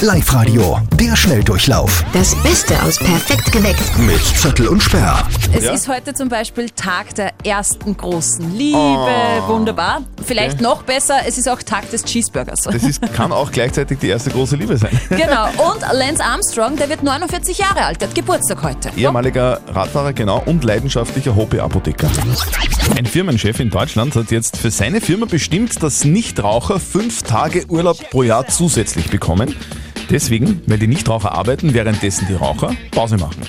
Live-Radio, der Schnelldurchlauf Das Beste aus Perfekt geweckt. mit Zettel und Sperr. Es Ja? ist heute zum Beispiel Tag der ersten großen Liebe. Oh. Wunderbar. Vielleicht noch besser, es ist auch Tag des Cheeseburgers. Das ist, kann auch gleichzeitig die erste große Liebe sein. genau. Und Lance Armstrong, der wird 49 Jahre alt, der hat Geburtstag heute. Ehemaliger Radfahrer, genau, und leidenschaftlicher Hobby-Apotheker. Ein Firmenchef in Deutschland hat jetzt für seine Firma bestimmt, dass Nichtraucher fünf Tage Urlaub pro Jahr zusätzlich bekommen. Deswegen, weil die Nichtraucher arbeiten, währenddessen die Raucher Pause machen.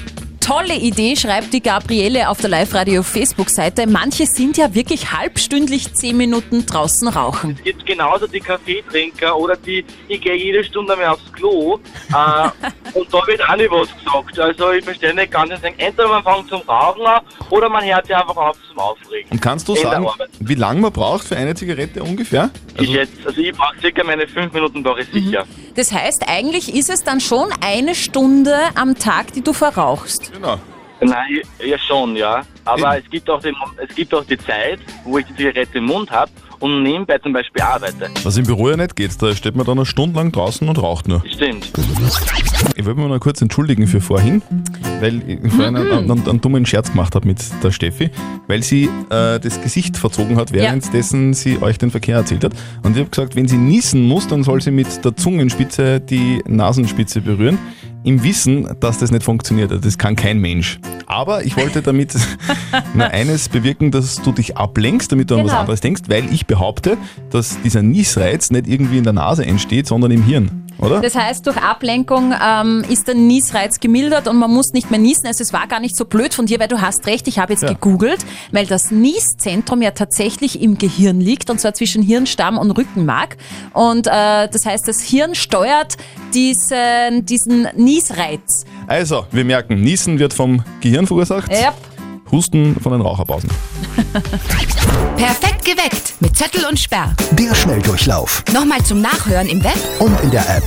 Tolle Idee, schreibt die Gabriele auf der Live-Radio-Facebook-Seite. Manche sind ja wirklich halbstündlich 10 Minuten draußen rauchen. gibt genauso die Kaffeetrinker oder die, ich gehe jede Stunde mehr aufs Klo äh, und da wird auch nicht was gesagt. Also ich verstehe nicht ganz, ich denke, entweder man fängt zum Rauchen an oder man hört sich einfach auf zum Aufregen. Und kannst du sagen, wie lange man braucht für eine Zigarette ungefähr? ich jetzt, also ich brauche circa meine fünf Minuten brauche ich sicher. Das heißt, eigentlich ist es dann schon eine Stunde am Tag, die du verrauchst. Genau. Nein, ja schon, ja. Aber Eben. es gibt, auch den, es gibt auch die Zeit, wo ich die Zigarette im Mund habe und nebenbei zum Beispiel arbeite. Was im Büro ja nicht geht, da steht man dann eine Stunde lang draußen und raucht nur. Stimmt. Ich wollte mich noch kurz entschuldigen für vorhin, weil ich vorhin einen, einen, einen dummen Scherz gemacht habe mit der Steffi, weil sie äh, das Gesicht verzogen hat, währenddessen sie euch den Verkehr erzählt hat. Und ich habe gesagt, wenn sie niesen muss, dann soll sie mit der Zungenspitze die Nasenspitze berühren, im Wissen, dass das nicht funktioniert. Also Das kann kein Mensch. Aber ich wollte damit nur eines bewirken, dass du dich ablenkst, damit du an was Genau. anderes denkst, weil ich behaupte, dass dieser Niesreiz nicht irgendwie in der Nase entsteht, sondern im Hirn. Oder? Das heißt, durch Ablenkung ähm, ist der Niesreiz gemildert und man muss nicht mehr niesen. Also es war gar nicht so blöd von dir, weil du hast recht, ich habe jetzt Ja. gegoogelt, weil das Nieszentrum ja tatsächlich im Gehirn liegt und zwar zwischen Hirnstamm und Rückenmark. Und äh, das heißt, das Hirn steuert diesen, diesen Niesreiz. Also, wir merken, Niesen wird vom Gehirn verursacht, Yep. Husten von den Raucherpausen. Perfekt geweckt mit Zettel und Sperr. Der Schnelldurchlauf Nochmal zum Nachhören im Web und in der App.